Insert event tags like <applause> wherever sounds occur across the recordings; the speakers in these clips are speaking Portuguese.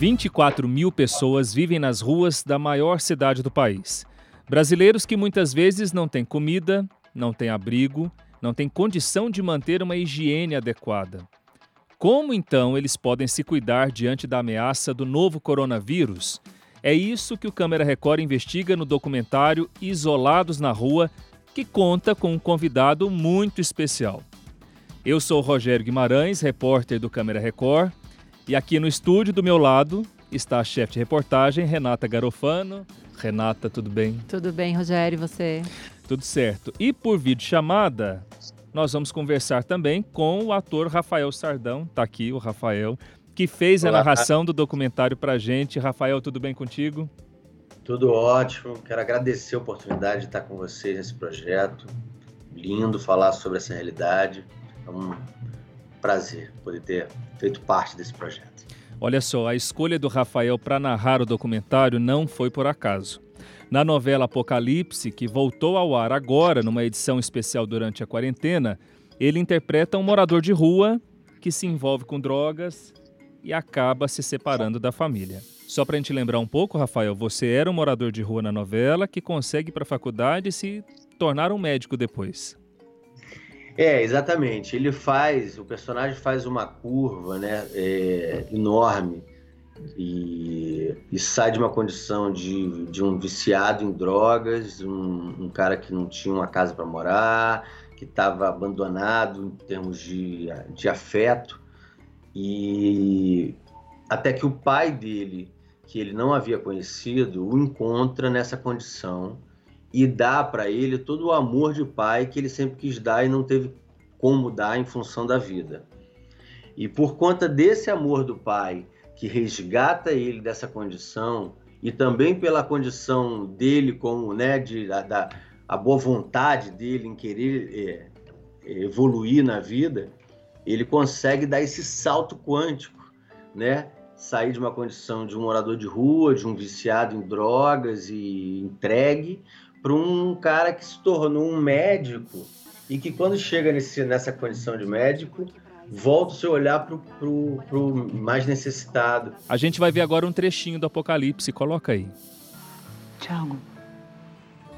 24 mil pessoas vivem nas ruas da maior cidade do país. Brasileiros que muitas vezes não têm comida, não têm abrigo, não têm condição de manter uma higiene adequada. Como então eles podem se cuidar diante da ameaça do novo coronavírus? É isso que o Câmara Record investiga no documentário Isolados na Rua, que conta com um convidado muito especial. Eu sou Rogério Guimarães, repórter do Câmara Record, e aqui no estúdio do meu lado está a chefe de reportagem, Renata Garofano. Renata, tudo bem? Tudo bem, Rogério, e você? Tudo certo. E por vídeo chamada, nós vamos conversar também com o ator Rafael Sardão. Está aqui o Rafael, que fez Olá. a narração do documentário para gente. Rafael, tudo bem contigo? Tudo ótimo. Quero agradecer a oportunidade de estar com vocês nesse projeto. Lindo falar sobre essa realidade. É um prazer poder ter feito parte desse projeto. Olha só, a escolha do Rafael para narrar o documentário não foi por acaso. Na novela Apocalipse, que voltou ao ar agora numa edição especial durante a quarentena, ele interpreta um morador de rua que se envolve com drogas e acaba se separando da família. Só para a gente lembrar um pouco, Rafael, você era um morador de rua na novela que consegue para a faculdade se tornar um médico depois. É, exatamente. Ele faz, o personagem faz uma curva, né, é, enorme e, e, sai de uma condição de, de um viciado em drogas, um, um cara que não tinha uma casa para morar, que estava abandonado em termos de, de afeto e até que o pai dele, que ele não havia conhecido, o encontra nessa condição e dá para ele todo o amor de pai que ele sempre quis dar e não teve como dar em função da vida. E por conta desse amor do pai que resgata ele dessa condição e também pela condição dele como né de da, da a boa vontade dele em querer é, é evoluir na vida, ele consegue dar esse salto quântico, né? Sair de uma condição de um morador de rua, de um viciado em drogas e entregue, para um cara que se tornou um médico e que quando chega nesse, nessa condição de médico, volta o seu olhar para o mais necessitado. A gente vai ver agora um trechinho do Apocalipse, coloca aí. Tiago,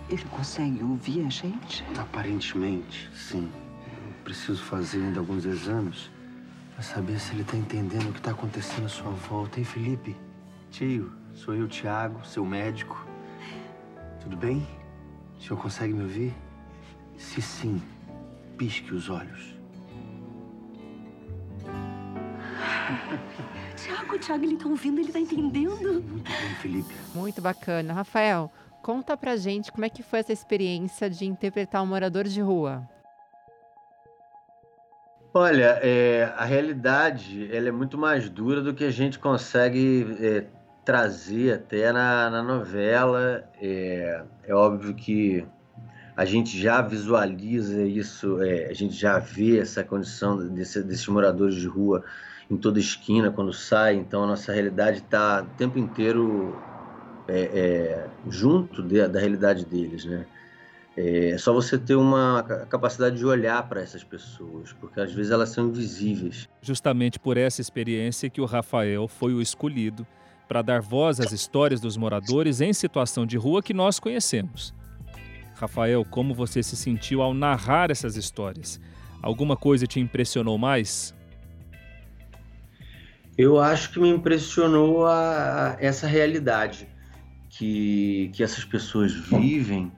ele consegue ouvir a gente? Aparentemente, sim. Eu preciso fazer ainda alguns exames para saber se ele está entendendo o que está acontecendo à sua volta, hein, Felipe? Tio, sou eu, Tiago, seu médico. Tudo bem? O senhor consegue me ouvir? Se sim, pisque os olhos. <laughs> Tiago, Tiago, ele tá ouvindo, ele tá entendendo. Muito bem, Felipe. Muito bacana. Rafael, conta pra gente como é que foi essa experiência de interpretar um morador de rua. Olha, é, a realidade ela é muito mais dura do que a gente consegue é, trazer até na, na novela. É, é, óbvio que a gente já visualiza isso, é, a gente já vê essa condição desse, desses moradores de rua em toda esquina quando sai, então a nossa realidade está o tempo inteiro é, é, junto de, da realidade deles, né? É só você ter uma capacidade de olhar para essas pessoas, porque às vezes elas são invisíveis. Justamente por essa experiência que o Rafael foi o escolhido para dar voz às histórias dos moradores em situação de rua que nós conhecemos. Rafael, como você se sentiu ao narrar essas histórias? Alguma coisa te impressionou mais? Eu acho que me impressionou a, a essa realidade que, que essas pessoas vivem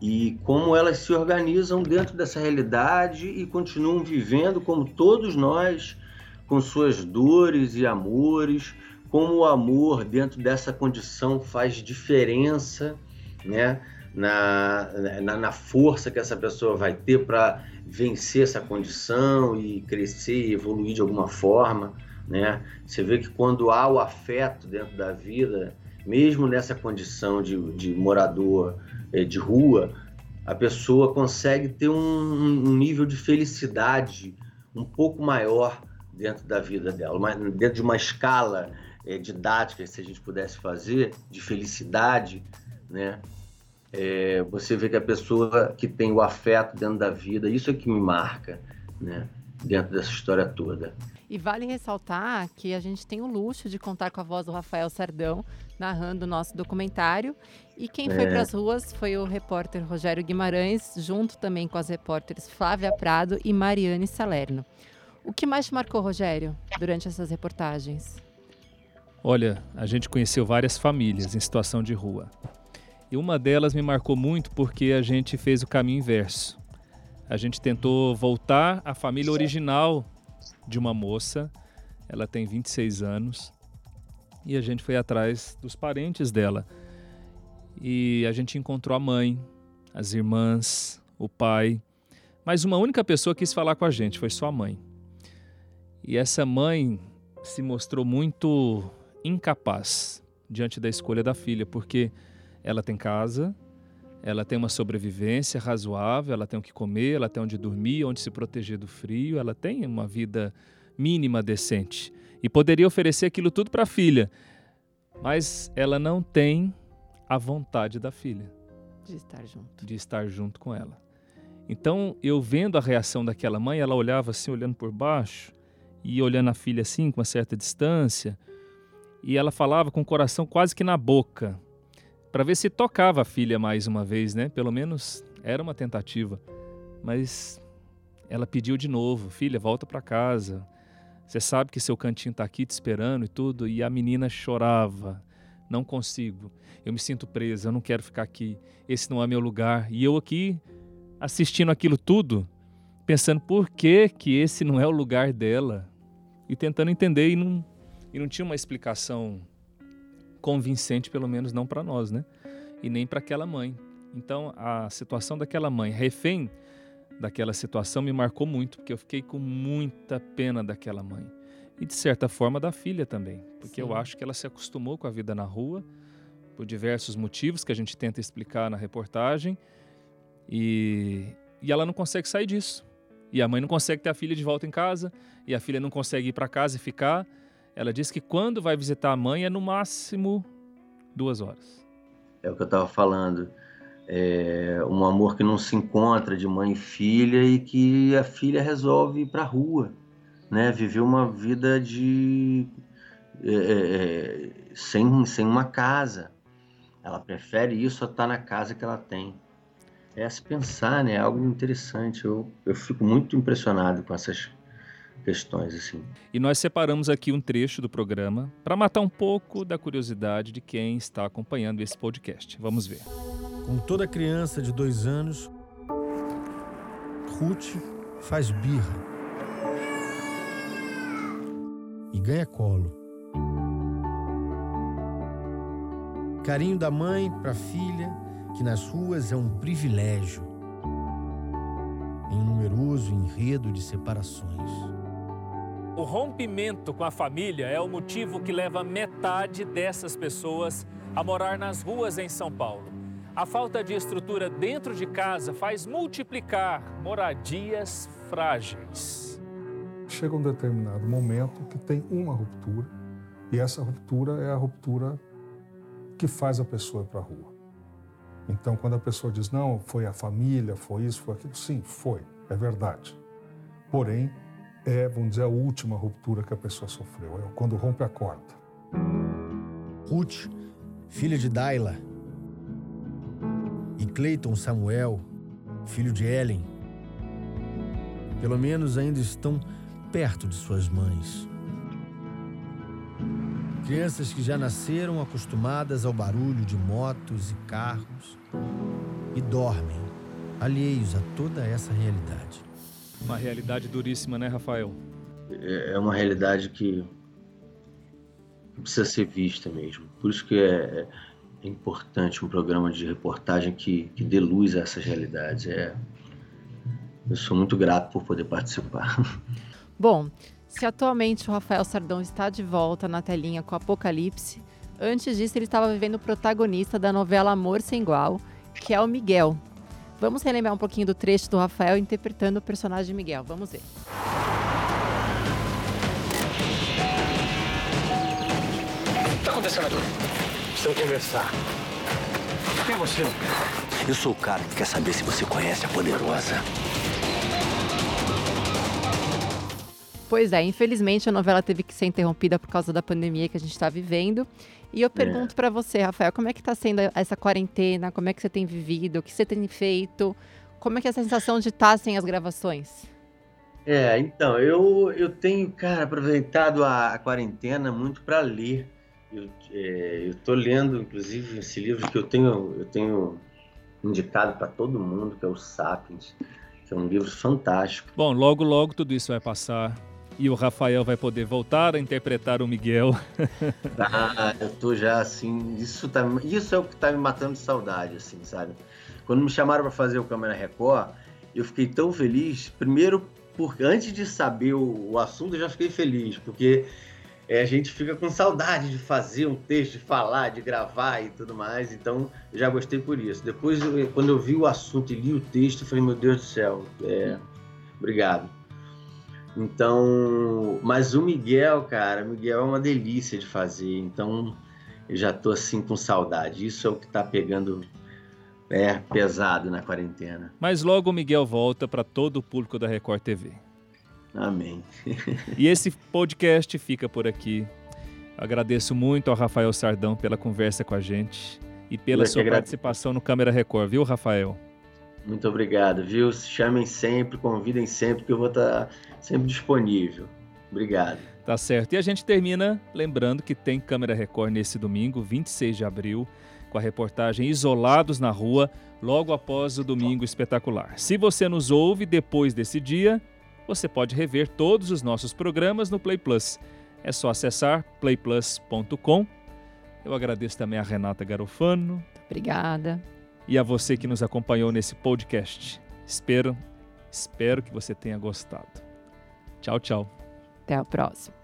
e como elas se organizam dentro dessa realidade e continuam vivendo como todos nós, com suas dores e amores, como o amor dentro dessa condição faz diferença, né? Na, na, na força que essa pessoa vai ter para vencer essa condição e crescer e evoluir de alguma forma, né? Você vê que quando há o afeto dentro da vida, mesmo nessa condição de, de morador é, de rua, a pessoa consegue ter um, um nível de felicidade um pouco maior dentro da vida dela, dentro de uma escala é, didática, se a gente pudesse fazer, de felicidade, né? É, você vê que a pessoa que tem o afeto dentro da vida, isso é que me marca, né? dentro dessa história toda. E vale ressaltar que a gente tem o luxo de contar com a voz do Rafael Sardão narrando o nosso documentário. E quem foi É. para as ruas foi o repórter Rogério Guimarães, junto também com as repórteres Flávia Prado e Mariane Salerno. O que mais te marcou, Rogério, durante essas reportagens? Olha, a gente conheceu várias famílias em situação de rua. E uma delas me marcou muito porque a gente fez o caminho inverso. A gente tentou voltar à família original de uma moça. Ela tem 26 anos. E a gente foi atrás dos parentes dela. E a gente encontrou a mãe, as irmãs, o pai. Mas uma única pessoa quis falar com a gente, foi sua mãe. E essa mãe se mostrou muito incapaz diante da escolha da filha, porque ela tem casa, ela tem uma sobrevivência razoável, ela tem o que comer, ela tem onde dormir, onde se proteger do frio, ela tem uma vida mínima decente e poderia oferecer aquilo tudo para a filha, mas ela não tem a vontade da filha De estar junto. de estar junto com ela. Então, eu vendo a reação daquela mãe, ela olhava assim, olhando por baixo, e olhando a filha assim, com uma certa distância, e ela falava com o coração quase que na boca, para ver se tocava a filha mais uma vez, né? Pelo menos era uma tentativa. Mas ela pediu de novo: filha, volta para casa. Você sabe que seu cantinho está aqui te esperando e tudo. E a menina chorava: não consigo, eu me sinto presa, eu não quero ficar aqui, esse não é meu lugar. E eu aqui assistindo aquilo tudo, pensando por que, que esse não é o lugar dela e tentando entender e não, e não tinha uma explicação convincente, pelo menos não para nós, né? E nem para aquela mãe. Então a situação daquela mãe, refém daquela situação, me marcou muito, porque eu fiquei com muita pena daquela mãe. E de certa forma da filha também, porque eu Sim. acho que ela se acostumou com a vida na rua, por diversos motivos que a gente tenta explicar na reportagem, e, e ela não consegue sair disso. E a mãe não consegue ter a filha de volta em casa, e a filha não consegue ir para casa e ficar. Ela diz que quando vai visitar a mãe é no máximo duas horas. É o que eu estava falando. É um amor que não se encontra de mãe e filha e que a filha resolve ir para a rua, né? Viver uma vida de é, é, sem, sem uma casa. Ela prefere isso a estar na casa que ela tem. É a se pensar, né? É algo interessante. Eu, eu fico muito impressionado com essas questões assim. E nós separamos aqui um trecho do programa para matar um pouco da curiosidade de quem está acompanhando esse podcast. Vamos ver. Com toda criança de dois anos, Ruth faz birra e ganha colo. Carinho da mãe para a filha, que nas ruas é um privilégio, em um numeroso enredo de separações. O rompimento com a família é o motivo que leva metade dessas pessoas a morar nas ruas em São Paulo. A falta de estrutura dentro de casa faz multiplicar moradias frágeis. Chega um determinado momento que tem uma ruptura, e essa ruptura é a ruptura que faz a pessoa ir para a rua. Então, quando a pessoa diz, não, foi a família, foi isso, foi aquilo, sim, foi, é verdade. Porém, é, vamos dizer, a última ruptura que a pessoa sofreu, é quando rompe a corda. Ruth, filha de Daila, e Clayton Samuel, filho de Ellen, pelo menos ainda estão perto de suas mães. Crianças que já nasceram acostumadas ao barulho de motos e carros e dormem, alheios a toda essa realidade. Uma realidade duríssima, né, Rafael? É é uma realidade que que precisa ser vista mesmo. Por isso que é, é importante um programa de reportagem que, que dê luz a essas realidades. É, eu sou muito grato por poder participar. <laughs> Bom, se atualmente o Rafael Sardão está de volta na telinha com Apocalipse, antes disso ele estava vivendo o protagonista da novela Amor Sem Igual, que é o Miguel. Vamos relembrar um pouquinho do trecho do Rafael interpretando o personagem Miguel. Vamos ver. O que está acontecendo aqui? Precisamos conversar. Quem é você? Eu sou o cara que quer saber se você conhece a Poderosa. Pois é, infelizmente a novela teve que ser interrompida por causa da pandemia que a gente está vivendo. E eu pergunto é. para você, Rafael, como é que está sendo essa quarentena? Como é que você tem vivido? O que você tem feito? Como é que é a sensação de estar tá sem as gravações? É, então, eu, eu tenho, cara, aproveitado a, a quarentena muito para ler. Eu é, estou lendo, inclusive, esse livro que eu tenho, eu tenho indicado para todo mundo, que é o Sapiens, que é um livro fantástico. Bom, logo, logo tudo isso vai passar e o Rafael vai poder voltar a interpretar o Miguel. ah, <laughs> eu tô já assim, isso, tá, isso é o que tá me matando de saudade, assim, sabe? Quando me chamaram para fazer o Câmera Record, eu fiquei tão feliz, primeiro porque antes de saber o, o assunto eu já fiquei feliz, porque é, a gente fica com saudade de fazer um texto, de falar, de gravar e tudo mais. Então, eu já gostei por isso. Depois, quando eu vi o assunto e li o texto, eu falei, meu Deus do céu, é, obrigado. Então, mas o Miguel, cara, o Miguel é uma delícia de fazer. Então, eu já tô assim com saudade. Isso é o que tá pegando é pesado na quarentena. Mas logo o Miguel volta para todo o público da Record TV. Amém. e esse podcast fica por aqui. Agradeço muito ao Rafael Sardão pela conversa com a gente e pela sua participação no Câmera Record, viu, Rafael? Muito obrigado, viu? Chamem sempre, convidem sempre, que eu vou estar sempre disponível. Obrigado. Tá certo. E a gente termina lembrando que tem Câmera Record nesse domingo, 26 de abril, com a reportagem Isolados na Rua, logo após o Domingo Espetacular. Se você nos ouve depois desse dia, você pode rever todos os nossos programas no Play Plus. É só acessar playplus.com. Eu agradeço também a Renata Garofano. Obrigada. E a você que nos acompanhou nesse podcast. Espero, espero que você tenha gostado. Tchau, tchau. Até a próxima.